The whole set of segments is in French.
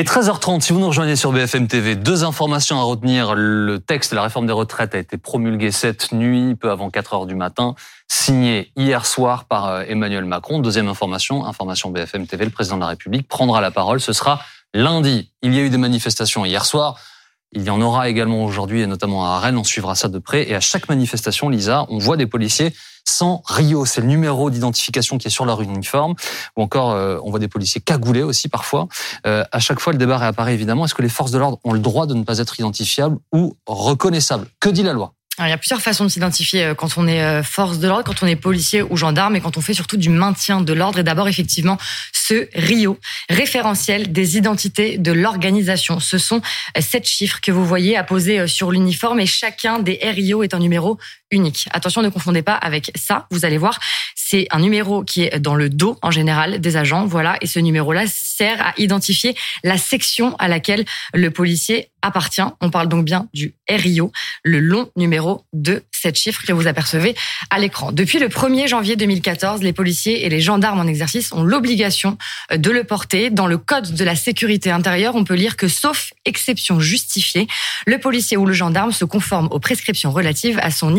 est 13h30, si vous nous rejoignez sur BFM TV, deux informations à retenir. Le texte de la réforme des retraites a été promulgué cette nuit, peu avant 4 heures du matin, signé hier soir par euh, Emmanuel Macron. Deuxième information, information BFM TV, le président de la République prendra la parole, ce sera lundi. Il y a eu des manifestations hier soir. Il y en aura également aujourd'hui et notamment à Rennes. On suivra ça de près. Et à chaque manifestation, Lisa, on voit des policiers sans Rio. C'est le numéro d'identification qui est sur leur uniforme. Ou encore, euh, on voit des policiers cagoulés aussi parfois. Euh, à chaque fois, le débat réapparaît évidemment. Est-ce que les forces de l'ordre ont le droit de ne pas être identifiables ou reconnaissables? Que dit la loi? Il y a plusieurs façons de s'identifier euh, quand on est euh, force de l'ordre, quand on est policier ou gendarme et quand on fait surtout du maintien de l'ordre. Et d'abord, effectivement, ce RIO, référentiel des identités de l'organisation. Ce sont euh, sept chiffres que vous voyez apposés sur l'uniforme et chacun des RIO est un numéro unique. Attention, ne confondez pas avec ça. Vous allez voir, c'est un numéro qui est dans le dos en général des agents. Voilà, et ce numéro-là sert à identifier la section à laquelle le policier appartient. On parle donc bien du RIO, le long numéro de cette chiffre que vous apercevez à l'écran. Depuis le 1er janvier 2014, les policiers et les gendarmes en exercice ont l'obligation de le porter. Dans le code de la sécurité intérieure, on peut lire que sauf exception justifiée, le policier ou le gendarme se conforme aux prescriptions relatives à son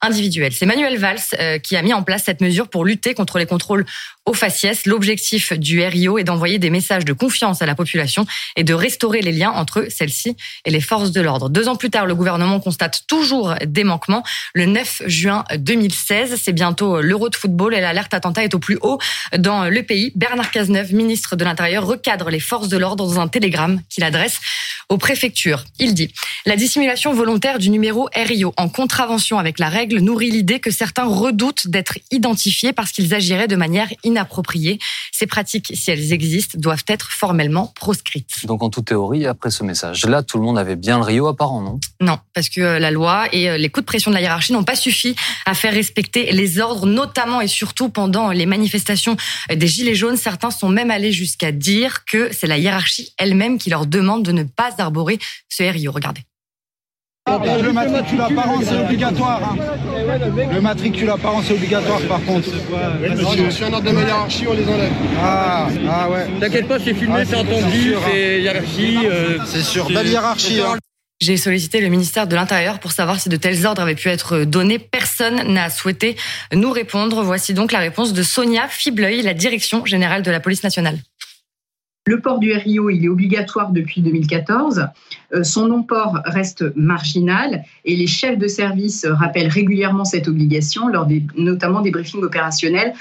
individuelle. C'est Manuel Valls euh, qui a mis en place cette mesure pour lutter contre les contrôles au faciès. L'objectif du RIO est d'envoyer des messages de confiance à la population et de restaurer les liens entre celle-ci et les forces de l'ordre. Deux ans plus tard, le gouvernement constate toujours des manquements. Le 9 juin 2016, c'est bientôt l'Euro de football et l'alerte attentat est au plus haut dans le pays. Bernard Cazeneuve, ministre de l'Intérieur, recadre les forces de l'ordre dans un télégramme qu'il adresse aux préfectures. Il dit La dissimulation volontaire du numéro RIO en contravention avec la règle nourrit l'idée que certains redoutent d'être identifiés parce qu'ils agiraient de manière inappropriée. Ces pratiques, si elles existent, doivent être formellement proscrites. Donc en toute théorie, après ce message-là, tout le monde avait bien le Rio apparent, non? Non, parce que euh, la loi et euh, les coups de pression de la hiérarchie n'ont pas suffi à faire respecter les ordres, notamment et surtout pendant les manifestations des Gilets jaunes. Certains sont même allés jusqu'à dire que c'est la hiérarchie elle-même qui leur demande de ne pas d'arborer ce RIO. Regardez. Le matricule apparent, c'est obligatoire. Hein. Le matricule apparent, c'est obligatoire par contre. monsieur. Sur un ordre de ma hiérarchie, on les enlève. Ah, ah ouais. T'inquiète pas, c'est filmé, ah, c'est entendu, c'est hiérarchie. Euh, c'est sûr, belle hiérarchie. Hein. J'ai sollicité le ministère de l'Intérieur pour savoir si de tels ordres avaient pu être donnés. Personne n'a souhaité nous répondre. Voici donc la réponse de Sonia Fibleuil, la direction générale de la police nationale. Le port du RIO, il est obligatoire depuis 2014. Euh, son non-port reste marginal et les chefs de service rappellent régulièrement cette obligation lors des, notamment des briefings opérationnels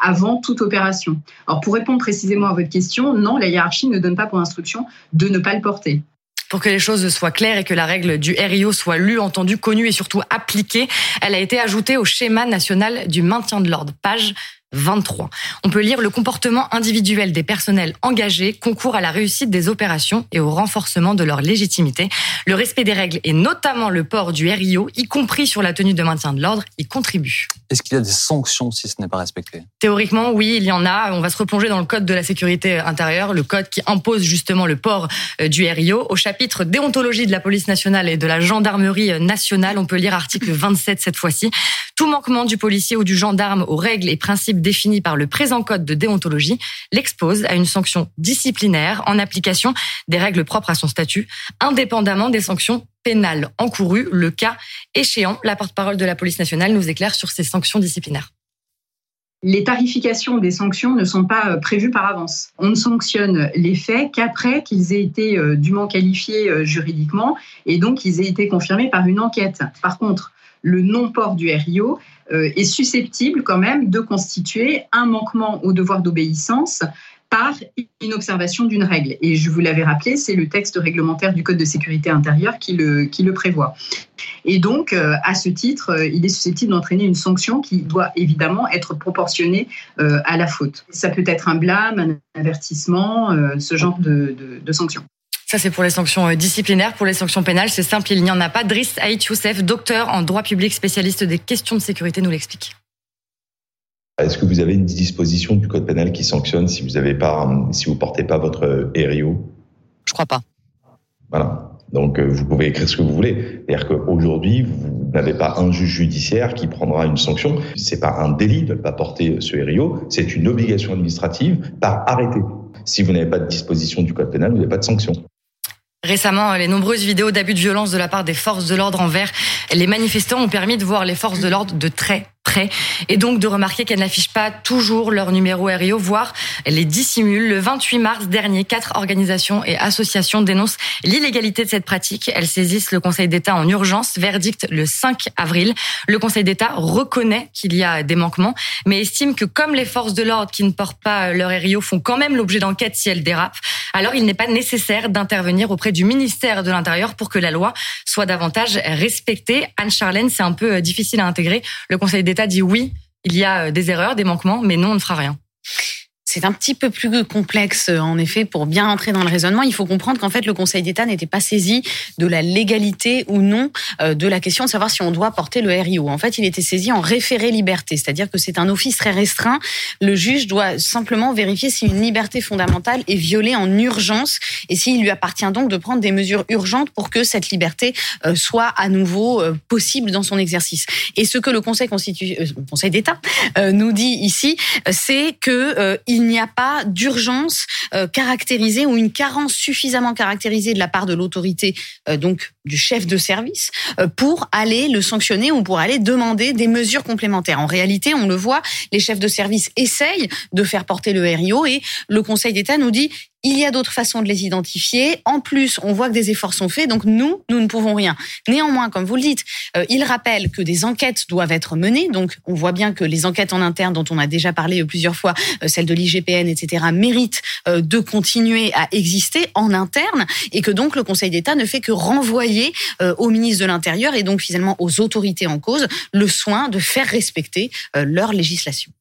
avant toute opération. Alors pour répondre précisément à votre question, non, la hiérarchie ne donne pas pour instruction de ne pas le porter. Pour que les choses soient claires et que la règle du RIO soit lue, entendue, connue et surtout appliquée, elle a été ajoutée au schéma national du maintien de l'ordre, page 23. On peut lire le comportement individuel des personnels engagés concourt à la réussite des opérations et au renforcement de leur légitimité. Le respect des règles et notamment le port du RIO, y compris sur la tenue de maintien de l'ordre, y contribue. Est-ce qu'il y a des sanctions si ce n'est pas respecté? Théoriquement, oui, il y en a. On va se replonger dans le code de la sécurité intérieure, le code qui impose justement le port euh, du RIO. Au chapitre déontologie de la police nationale et de la gendarmerie nationale, on peut lire article 27 cette fois-ci. Tout manquement du policier ou du gendarme aux règles et principes définis par le présent code de déontologie l'expose à une sanction disciplinaire en application des règles propres à son statut, indépendamment des sanctions pénales encourues, le cas échéant. La porte-parole de la police nationale nous éclaire sur ces sanctions disciplinaires les tarifications des sanctions ne sont pas euh, prévues par avance. On ne sanctionne les faits qu'après qu'ils aient été euh, dûment qualifiés euh, juridiquement et donc qu'ils aient été confirmés par une enquête. Par contre, le non-port du RIO est susceptible quand même de constituer un manquement au devoir d'obéissance par inobservation d'une règle. Et je vous l'avais rappelé, c'est le texte réglementaire du Code de sécurité intérieure qui le, qui le prévoit. Et donc, euh, à ce titre, euh, il est susceptible d'entraîner une sanction qui doit évidemment être proportionnée à la faute. Ça peut être un blâme, un avertissement, ce genre de, de, de sanction. Ça, c'est pour les sanctions euh, disciplinaires. Pour les sanctions pénales, c'est simple, il n'y en a pas. Driss Haït Youssef, docteur en droit public, spécialiste des questions de sécurité, nous l'explique. Est-ce que vous avez une disposition du code pénal qui sanctionne si vous avez pas, si vous portez pas votre RIO Je crois pas. Voilà. Donc euh, vous pouvez écrire ce que vous voulez. C'est-à-dire qu'aujourd'hui, vous n'avez pas un juge judiciaire qui prendra une sanction. C'est pas un délit de ne pas porter ce RIO, c'est une obligation administrative par arrêté. Si vous n'avez pas de disposition du code pénal, vous n'avez pas de sanction. Récemment, les nombreuses vidéos d'abus de violence de la part des forces de l'ordre envers les manifestants ont permis de voir les forces de l'ordre de très et donc de remarquer qu'elles n'affichent pas toujours leur numéro RIO, voire les dissimulent. Le 28 mars dernier, quatre organisations et associations dénoncent l'illégalité de cette pratique. Elles saisissent le Conseil d'État en urgence. Verdict le 5 avril. Le Conseil d'État reconnaît qu'il y a des manquements, mais estime que comme les forces de l'ordre qui ne portent pas leur RIO font quand même l'objet d'enquêtes si elles dérapent, alors il n'est pas nécessaire d'intervenir auprès du ministère de l'Intérieur pour que la loi soit davantage respectée. Anne-Charlène, c'est un peu difficile à intégrer. Le Conseil d'État dit oui, il y a des erreurs, des manquements, mais non, on ne fera rien. C'est un petit peu plus complexe, en effet, pour bien entrer dans le raisonnement. Il faut comprendre qu'en fait, le Conseil d'État n'était pas saisi de la légalité ou non euh, de la question de savoir si on doit porter le RIO. En fait, il était saisi en référé liberté, c'est-à-dire que c'est un office très restreint. Le juge doit simplement vérifier si une liberté fondamentale est violée en urgence et s'il lui appartient donc de prendre des mesures urgentes pour que cette liberté euh, soit à nouveau euh, possible dans son exercice. Et ce que le Conseil, Conseil d'État nous dit ici, c'est que il il n'y a pas d'urgence euh, caractérisée ou une carence suffisamment caractérisée de la part de l'autorité, euh, donc du chef de service, euh, pour aller le sanctionner ou pour aller demander des mesures complémentaires. En réalité, on le voit, les chefs de service essayent de faire porter le RIO et le Conseil d'État nous dit il y a d'autres façons de les identifier. En plus, on voit que des efforts sont faits, donc nous, nous ne pouvons rien. Néanmoins, comme vous le dites, euh, il rappelle que des enquêtes doivent être menées. Donc, on voit bien que les enquêtes en interne, dont on a déjà parlé plusieurs fois, euh, celles de l'IGPN, etc., méritent euh, de continuer à exister en interne, et que donc le Conseil d'État ne fait que renvoyer au ministre de l'Intérieur et donc finalement aux autorités en cause le soin de faire respecter leur législation.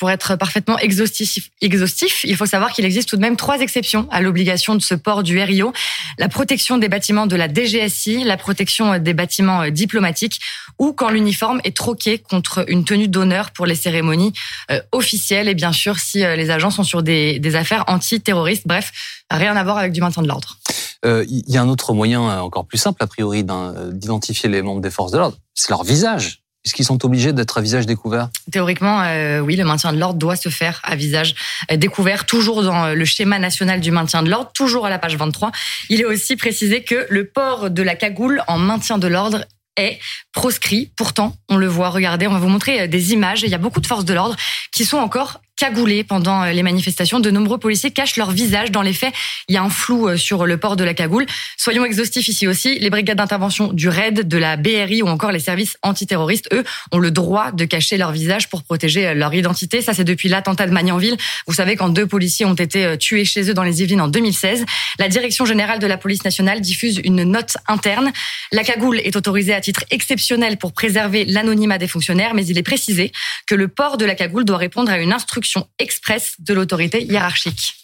Pour être parfaitement exhaustif, il faut savoir qu'il existe tout de même trois exceptions à l'obligation de ce port du RIO. La protection des bâtiments de la DGSI, la protection des bâtiments euh, diplomatiques ou quand l'uniforme est troqué contre une tenue d'honneur pour les cérémonies euh, officielles et bien sûr si euh, les agents sont sur des affaires antiterroristes. Bref, rien à voir avec du maintien de l'ordre. Il y a un autre moyen encore plus simple, a priori, d'identifier les membres des forces de l'ordre, c'est leur visage. Est-ce qu'ils sont obligés d'être à visage découvert? Théoriquement, euh, oui, le maintien de l'ordre doit se faire à visage euh, découvert, toujours dans euh, le schéma national du maintien de l'ordre, toujours à la page 23. Il est aussi précisé que le port de la cagoule en maintien de l'ordre est proscrit. Pourtant, on le voit, regardez, on va vous montrer des images. Il y a beaucoup de forces de l'ordre qui sont encore cagoulés pendant euh, les manifestations. De nombreux policiers cachent leur visage. Dans les faits, il y a un flou euh, sur le port de la cagoule. Soyons exhaustifs ici aussi. Les brigades d'intervention du RAID, de la BRI ou encore les services antiterroristes, eux, ont le droit de cacher leur visage pour protéger euh, leur identité. Ça, c'est depuis l'attentat de Magnanville. Vous savez, quand deux policiers ont été tués chez eux dans les Yvelines en 2016, la Direction générale de la police nationale diffuse une note interne. La cagoule est autorisée à titre exceptionnel pour préserver l'anonymat des fonctionnaires, mais il est précisé que le port de la cagoule doit répondre à une instruction express de l'autorité hiérarchique.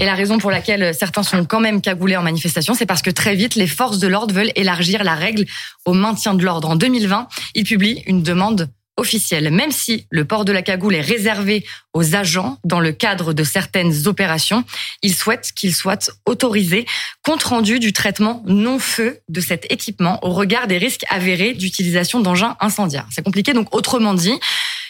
Et la raison pour laquelle certains sont quand même cagoulés en manifestation, c'est parce que très vite, les forces de l'ordre veulent élargir la règle au maintien de l'ordre. En 2020, ils publient une demande officielle. Même si le port de la cagoule est réservé aux agents dans le cadre de certaines opérations, ils souhaitent qu'il soit autorisé, compte rendu du traitement non-feu de cet équipement au regard des risques avérés d'utilisation d'engins incendiaires. C'est compliqué, donc autrement dit,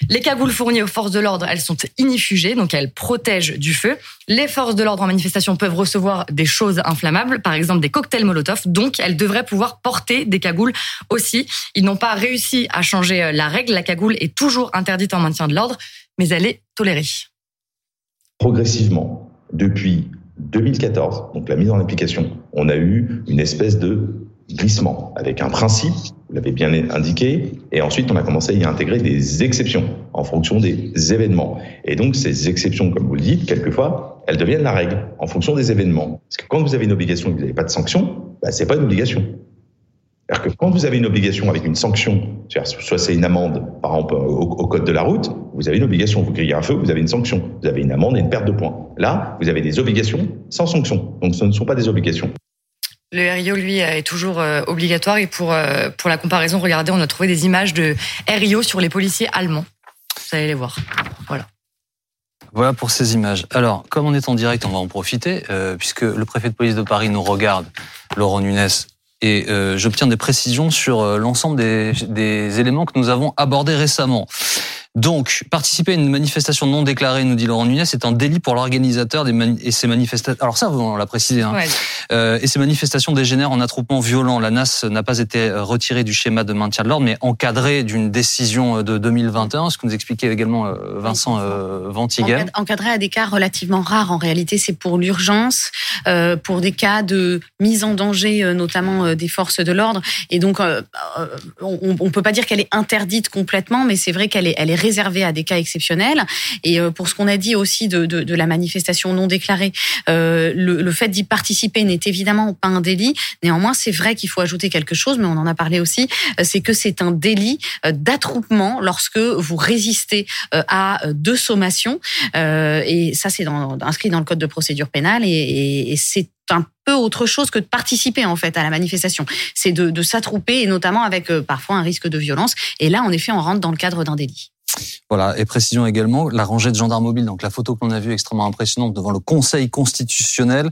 les cagoules fournies aux forces de l'ordre, elles sont inifugées, donc elles protègent du feu. Les forces de l'ordre en manifestation peuvent recevoir des choses inflammables, par exemple des cocktails Molotov, donc elles devraient pouvoir porter des cagoules aussi. Ils n'ont pas réussi à changer euh, la règle. La cagoule est toujours interdite en maintien de l'ordre, mais elle est tolérée. Progressivement, depuis 2014, donc la mise en application, on a eu une espèce de glissement avec un principe, vous l'avez bien indiqué, et ensuite on a commencé à y intégrer des exceptions en fonction des événements. Et donc ces exceptions, comme vous le dites, quelquefois, elles deviennent la règle en fonction des événements. Parce que quand vous avez une obligation et que vous n'avez pas de sanction, bah, c'est pas une obligation. C'est-à-dire que quand vous avez une obligation avec une sanction, soit c'est une amende, par exemple au, code de la route, vous avez une obligation, vous grillez un feu, vous avez une sanction, vous avez une amende et une perte de points. Là, vous avez des obligations sans sanction, donc ce ne sont pas des obligations. Le RIO, lui, est toujours euh, obligatoire. Et pour, euh, pour la comparaison, regardez, on a trouvé des images de RIO sur les policiers allemands. Vous allez les voir. Voilà. Voilà pour ces images. Alors, comme on est en direct, on va en profiter, euh, puisque le préfet de police de Paris nous regarde, Laurent Nunes, et j'obtiens des précisions sur l'ensemble des, des éléments que nous avons abordés récemment. Donc, participer à une manifestation non déclarée, nous dit Laurent Nunez, c'est un délit pour l'organisateur des et ces manifestations. Alors ça, on l'a précisé. Hein. Euh, et ces manifestations dégénèrent en attroupement violent. La NAS n'a pas été retirée du schéma de maintien de l'ordre, mais encadrée d'une décision de 2021, ce que nous expliquait également euh, Vincent euh, Ventiguen. Encadrée à des cas relativement rares. En réalité, c'est pour l'urgence, euh, pour des cas de mise en danger, euh, notamment des forces de l'ordre. Et donc, on ne peut pas dire qu'elle est interdite complètement, mais c'est vrai qu'elle est, elle est réservée à des cas exceptionnels. Et pour ce qu'on a dit aussi de, de, de, la manifestation non déclarée, le, le fait d'y participer n'est évidemment pas un délit. Néanmoins, c'est vrai qu'il faut ajouter quelque chose, mais on en a parlé aussi, c'est que c'est un délit d'attroupement lorsque vous résistez à deux sommations. et ça, c'est inscrit dans le code de procédure pénale et, et c'est un peu autre chose que de participer en fait à la manifestation. C'est de, de s'attrouper et notamment avec euh, parfois un risque de violence. Et là, en effet, on rentre dans le cadre d'un délit. Voilà, et précision également, la rangée de gendarmes mobiles, donc la photo qu'on a vue extrêmement impressionnante devant le Conseil constitutionnel,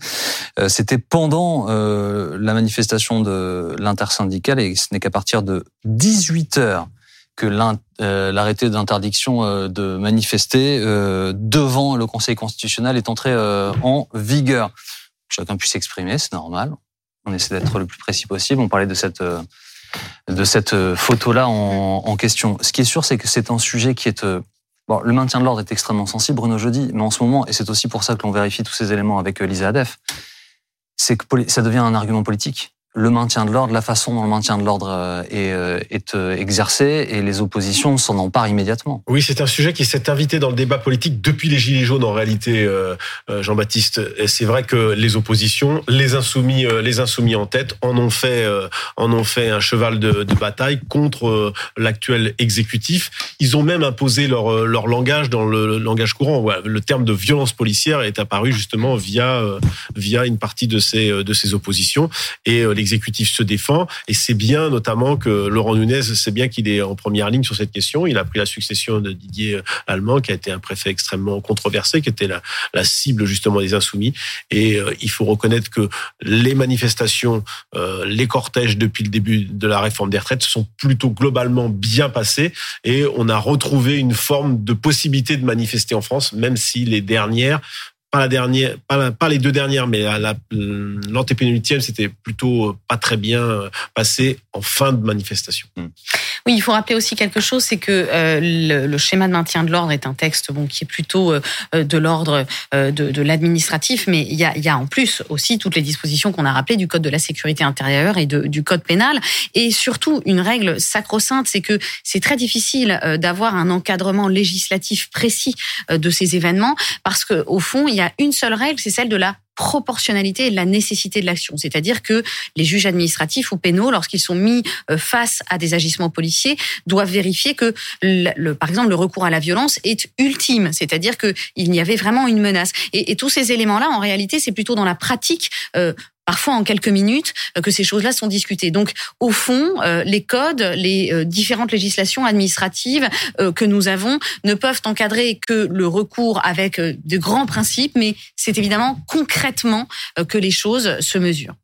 euh, c'était pendant euh, la manifestation de l'intersyndicale et ce n'est qu'à partir de 18 heures que l'arrêté d'interdiction de manifester devant le Conseil constitutionnel est entré en vigueur chacun puisse s'exprimer, c'est normal. On essaie d'être le plus précis possible. On parlait de cette euh, de cette euh, photo-là en, question. Ce qui est sûr, c'est que c'est un sujet qui est euh, bon. Le maintien de l'ordre est extrêmement sensible, Bruno jeudi, mais en ce moment, et c'est aussi pour ça que l'on vérifie tous ces éléments avec Lisa Adef, c'est que ça devient un argument politique le maintien de l'ordre, la façon dont le maintien de l'ordre euh, est, euh, est, euh, exercé et les oppositions s'en emparent immédiatement. Oui, c'est un sujet qui s'est invité dans le débat politique depuis les Gilets jaunes en réalité, Jean-Baptiste. C'est vrai que les oppositions, les insoumis, les insoumis en tête, en ont fait, en ont fait un cheval de, de bataille contre l'actuel exécutif. Ils ont même imposé leur, leur langage dans le langage courant. Le terme de violence policière est apparu justement via, via une partie de ces, de ces oppositions et l'exécutif se défend. Et c'est bien notamment que Laurent Nunez, c'est bien qu'il est en première ligne sur cette question. Il a pris la succession de Didier Allemand, qui a été un préfet extrêmement controversé, qui était la, cible justement des insoumis. Et euh, il faut reconnaître que les manifestations, euh, les cortèges depuis le début de la réforme des retraites sont plutôt globalement bien passés. Et on a retrouvé une forme de possibilité de manifester en France, même si les dernières pas la dernière, pas, les deux dernières, mais l'antépénultième, c'était plutôt pas très bien passé en fin de manifestation. Hmm. Oui, il faut rappeler aussi quelque chose, c'est que euh, le, schéma de maintien de l'ordre est un texte bon qui est plutôt euh, de l'ordre euh, de, l'administratif, mais il y a, en plus aussi toutes les dispositions qu'on a rappelées du code de la sécurité intérieure et du code pénal, et surtout une règle sacro-sainte, c'est que c'est très difficile d'avoir un encadrement législatif précis de ces événements, parce que au fond, il y a une seule règle, c'est celle de la proportionnalité et la nécessité de l'action. C'est-à-dire que les juges administratifs ou pénaux, lorsqu'ils sont mis euh, face à des agissements policiers, doivent vérifier que, le, par exemple, le recours à la violence est ultime, c'est-à-dire qu'il y avait vraiment une menace. Et, et tous ces éléments-là, en réalité, c'est plutôt dans la pratique euh, parfois en quelques minutes euh, que ces choses-là sont discutées. Donc, au fond, euh, les codes, les euh, différentes législations administratives que nous avons ne peuvent encadrer que le recours avec de grands principes, mais c'est évidemment concrètement que les choses se mesurent.